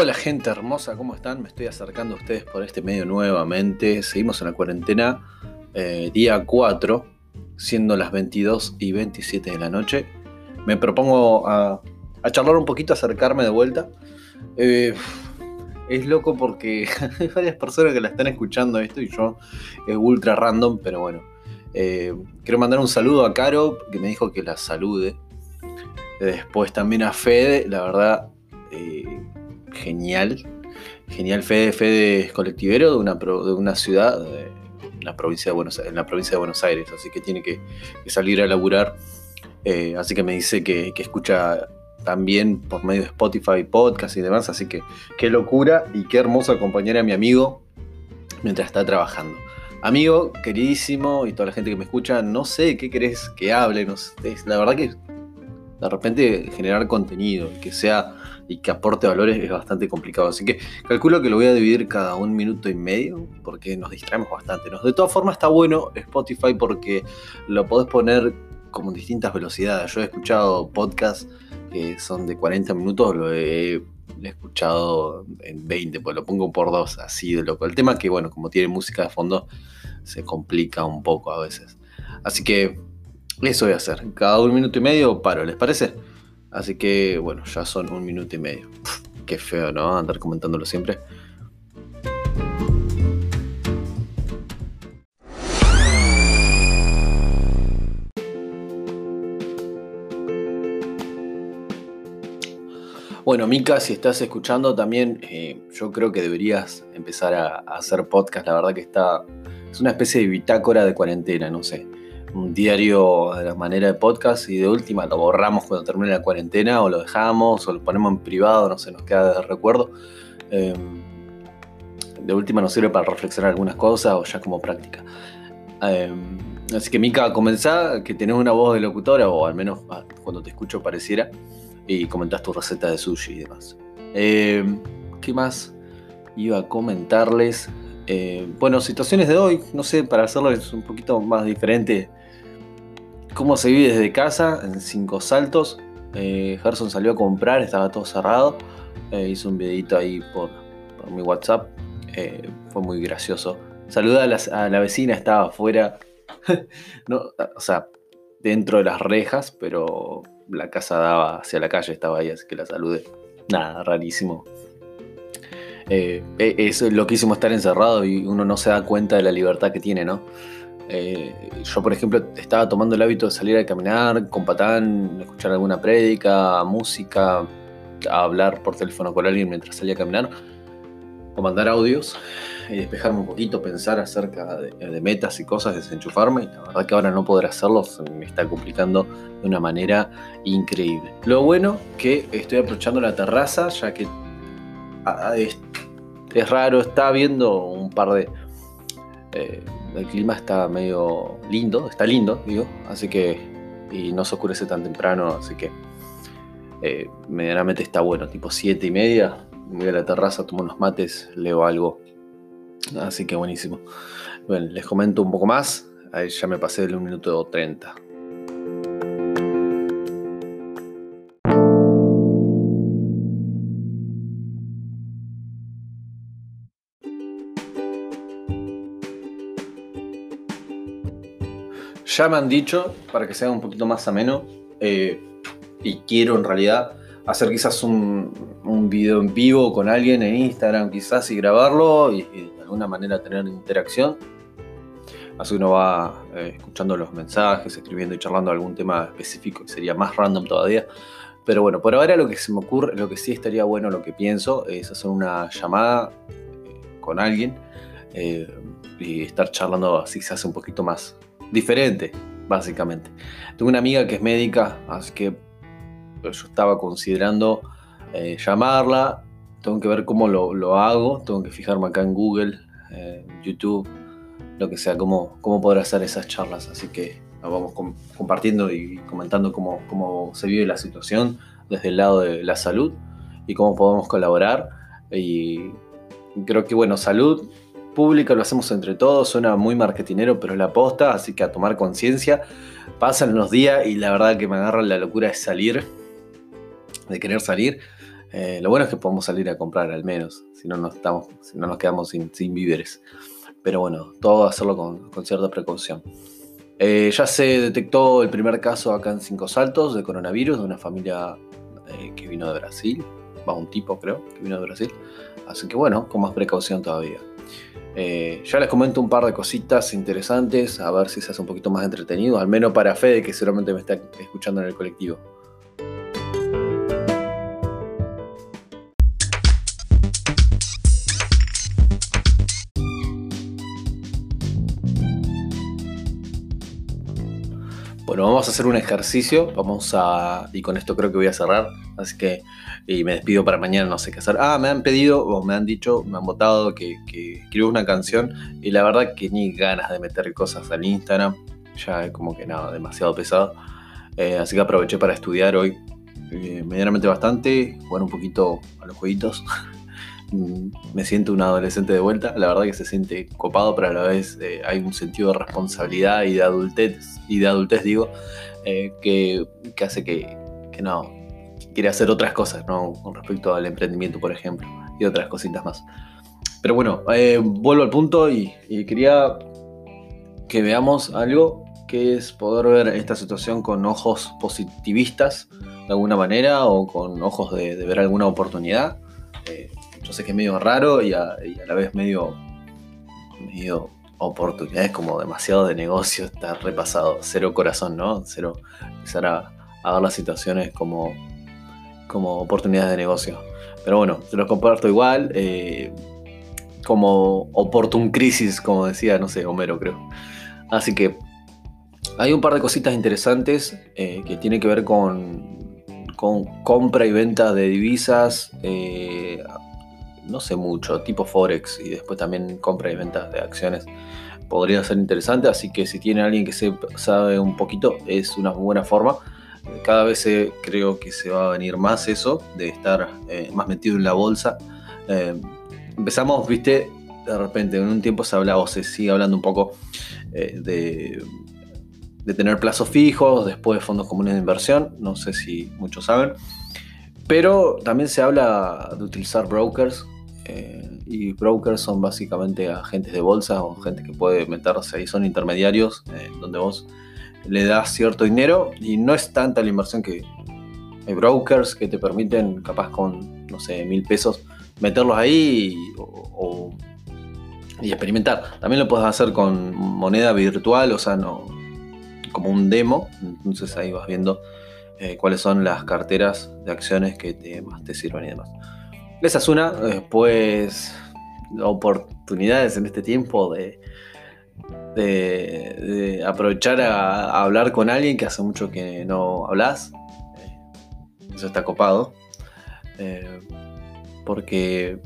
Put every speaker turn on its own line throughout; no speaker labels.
Hola gente hermosa, ¿cómo están? Me estoy acercando a ustedes por este medio nuevamente. Seguimos en la cuarentena, eh, día 4, siendo las 22 y 27 de la noche. Me propongo a, charlar un poquito, acercarme de vuelta. Eh, es loco porque hay varias personas que la están escuchando esto y yo es ultra random, pero bueno. Eh, quiero mandar un saludo a Caro, que me dijo que la salude. Después también a Fede, la verdad genial. Genial, Fede, es colectivero de una, de una ciudad, de la provincia de Buenos, en la provincia de Buenos Aires, así que tiene que, salir a laburar. Eh, así que me dice que, escucha también por medio de Spotify, podcast y demás, así que qué locura y qué hermoso acompañar a mi amigo mientras está trabajando. Amigo, queridísimo y toda la gente que me escucha, no sé qué querés que hable, la verdad que de repente generar contenido, que sea y que aporte valores es bastante complicado. Así que calculo que lo voy a dividir cada un minuto y medio porque nos distraemos bastante. De todas formas está bueno Spotify porque lo podés poner como en distintas velocidades. Yo he escuchado podcasts que son de 40 minutos, lo he, escuchado en 20, pues lo pongo por dos, así de loco. El tema es que, bueno, como tiene música de fondo, se complica un poco a veces. Así que eso voy a hacer. Cada un minuto y medio paro, ¿les parece? Así que bueno, ya son un minuto y medio. qué feo, ¿no? Andar comentándolo siempre. Bueno, Mika, si estás escuchando también, eh, yo creo que deberías empezar a, a, hacer podcast. La verdad que está. Es una especie de bitácora de cuarentena, no sé un diario de la manera de podcast y de última lo borramos cuando termine la cuarentena o lo dejamos o lo ponemos en privado, no sé, nos queda de recuerdo. Em, de última nos sirve para reflexionar algunas cosas o ya como práctica. Em, así que Mika, comenzá, que tenés una voz de locutora o al menos ah, cuando te escucho pareciera y comentás tu receta de sushi y demás. Em, ¿Qué más iba a comentarles? bueno, situaciones de hoy, no sé, para hacerlo es un poquito más diferente cómo se vive desde casa en cinco saltos. Eh, Gerson salió a comprar, estaba todo cerrado. Eh, hizo un videito ahí por, mi WhatsApp. Eh, fue muy gracioso. Saludé a, la vecina, estaba afuera. o sea, dentro de las rejas, pero la casa daba hacia la calle, estaba ahí, así que la saludé. Nada, rarísimo. Eh, es loquísimo estar encerrado y uno no se da cuenta de la libertad que tiene, ¿no? Eh, yo, por ejemplo, estaba tomando el hábito de salir a caminar con patán, escuchar alguna prédica, música, hablar por teléfono con alguien mientras salía a caminar, o mandar audios y despejarme un poquito, pensar acerca de, metas y cosas, desenchufarme. La verdad que ahora no poder hacerlo me está complicando de una manera increíble. Lo bueno que estoy aprovechando la terraza, ya que ah, es, raro, está viendo un par de... Eh, el clima está medio lindo, está lindo, digo, así que, y no se oscurece tan temprano, así que eh, medianamente está bueno, tipo 7 y media, voy a la terraza, tomo unos mates, leo algo, así que buenísimo. Bueno, les comento un poco más, ahí ya me pasé del 1 minuto 30. Ya me han dicho, para que sea un poquito más ameno, eh, y quiero en realidad hacer quizás un, video en vivo con alguien en Instagram, quizás, y grabarlo y, de alguna manera tener interacción. Así uno va eh, escuchando los mensajes, escribiendo y charlando algún tema específico que sería más random todavía. Pero bueno, por ahora lo que se me ocurre, lo que sí estaría bueno, lo que pienso, es hacer una llamada eh, con alguien y estar charlando así se hace un poquito más, diferente, básicamente. Tengo una amiga que es médica, así que yo estaba considerando eh, llamarla. Tengo que ver cómo lo, hago, tengo que fijarme acá en Google, YouTube, lo que sea, cómo, cómo poder hacer esas charlas. Así que nos vamos compartiendo y comentando cómo, cómo se vive la situación desde el lado de la salud y cómo podemos colaborar. Y creo que, bueno, salud pública, lo hacemos entre todos, suena muy marketinero, pero es la posta, así que a tomar conciencia. Pasan los días y la verdad que me agarra la locura de salir, de querer salir. Eh, lo bueno es que podemos salir a comprar al menos, si no, no, estamos, si no nos quedamos sin, víveres. Pero bueno, todo hacerlo con, cierta precaución. Eh, ya se detectó el primer caso acá en Cinco Saltos de coronavirus de una familia eh, que vino de Brasil, va un tipo creo, que vino de Brasil. Así que bueno, con más precaución todavía. Ya les comento un par de cositas interesantes, a ver si se hace un poquito más entretenido, al menos para Fede, que seguramente me está escuchando en el colectivo. Bueno, vamos a hacer un ejercicio, vamos a, y con esto creo que voy a cerrar, así que, y me despido para mañana, no sé qué hacer. Ah, me han pedido, o me han dicho, me han votado que, que una canción, y la verdad que ni ganas de meter cosas al Instagram, ya es como que nada, demasiado pesado. Eh, así que aproveché para estudiar hoy eh, medianamente bastante, jugar un poquito a los jueguitos. Mm, me siento un adolescente de vuelta. La verdad que se siente copado, pero a la vez eh, hay un sentido de responsabilidad y de adultez, y de adultez digo, eh, que, hace que, no, quiere hacer otras cosas, ¿no? Con respecto al emprendimiento, por ejemplo, y otras cositas más. Pero bueno, eh, vuelvo al punto y, quería que veamos algo que es poder ver esta situación con ojos positivistas de alguna manera o con ojos de, ver alguna oportunidad yo sé que es medio raro y a, la vez medio, medio oportunidades como demasiado de negocio, está repasado, cero corazón, ¿no? Cero empezar a, ver las situaciones como, como oportunidades de negocio. Pero bueno, se los comparto igual, eh, como oportun crisis, como decía, no sé, Homero creo. Así que hay un par de cositas interesantes eh, que tienen que ver con, con compra y venta de divisas. Eh, no sé mucho, tipo Forex y después también compra y venta de acciones. Podría ser interesante, así que si tiene alguien que se sabe un poquito, es una buena forma. Cada vez creo que se va a venir más eso, de estar eh, más metido en la bolsa. Eh, empezamos, viste, de repente, en un tiempo se hablaba o se sigue hablando un poco eh, de, de tener plazos fijos, después fondos comunes de inversión, no sé si muchos saben. Pero también se habla de utilizar brokers eh, y brokers son básicamente agentes de bolsa o gente que puede meterse ahí, son intermediarios eh, donde vos le das cierto dinero y no es tanta la inversión que hay brokers que te permiten capaz con, no sé, mil pesos meterlos ahí y, experimentar. También lo puedes hacer con moneda virtual, o sea, no como un demo, entonces ahí vas viendo eh, cuáles son las carteras de acciones que te, más te sirven y demás. Esa es una, después oportunidades en este tiempo de, de, aprovechar a, hablar con alguien que hace mucho que no hablas. Eh, eso está copado. Eh, porque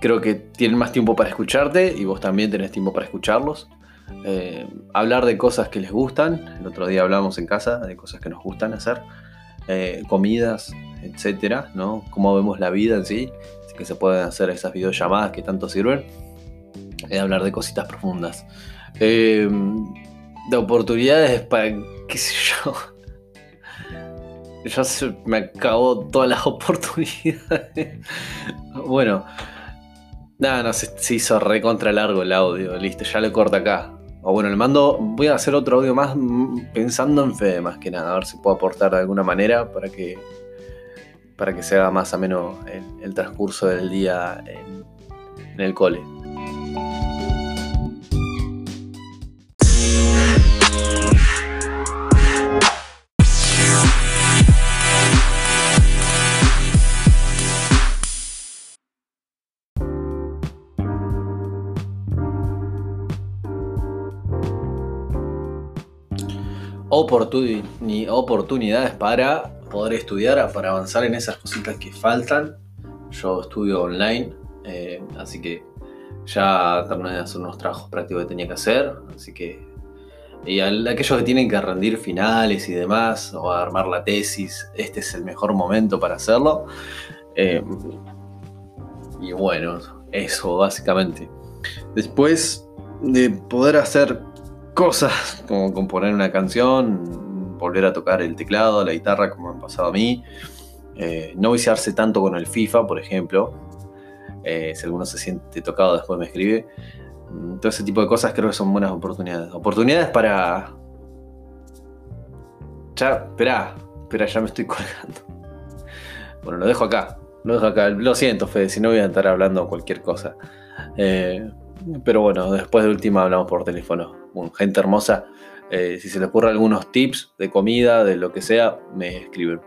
creo que tienen más tiempo para escucharte y vos también tenés tiempo para escucharlos. Eh, hablar de cosas que les gustan. El otro día hablamos en casa de cosas que nos gustan hacer. Eh, comidas, etcétera, ¿no? Cómo vemos la vida en sí. Así que se pueden hacer esas videollamadas que tanto sirven. Eh, hablar de cositas profundas. de oportunidades para, qué sé yo. Ya se me acabó todas las oportunidades. bueno. Nada, no, se, se hizo re contra largo el audio. Listo, ya lo corto acá. O bueno, le mando, voy a hacer otro audio más mm, pensando en Fede más que nada, a ver si puedo aportar de alguna manera para que, para que sea más o menos el, transcurso del día en, en el cole. Oportunidades para poder estudiar, para avanzar en esas cositas que faltan. Yo estudio online, eh, así que ya terminé de hacer unos trabajos prácticos que tenía que hacer, así que y aquellos que tienen que rendir finales y demás, o armar la tesis, este es el mejor momento para hacerlo. Eh, y bueno, eso básicamente. Después de poder hacer cosas como componer una canción, volver a tocar el teclado, la guitarra, como han pasado a mí. Eh, no viciarse tanto con el FIFA, por ejemplo. Eh, si alguno se siente tocado, después me escribe. Mm, todo ese tipo de cosas creo que son buenas oportunidades. Oportunidades para. Ya, espera, espera, ya me estoy colgando. Bueno, lo dejo acá. Lo dejo acá. Lo siento, Fede, si no voy a estar hablando cualquier cosa. Eh, pero bueno, después de última hablamos por teléfono. Gente hermosa, si se les ocurre algunos tips de comida, de lo que sea, me escriben.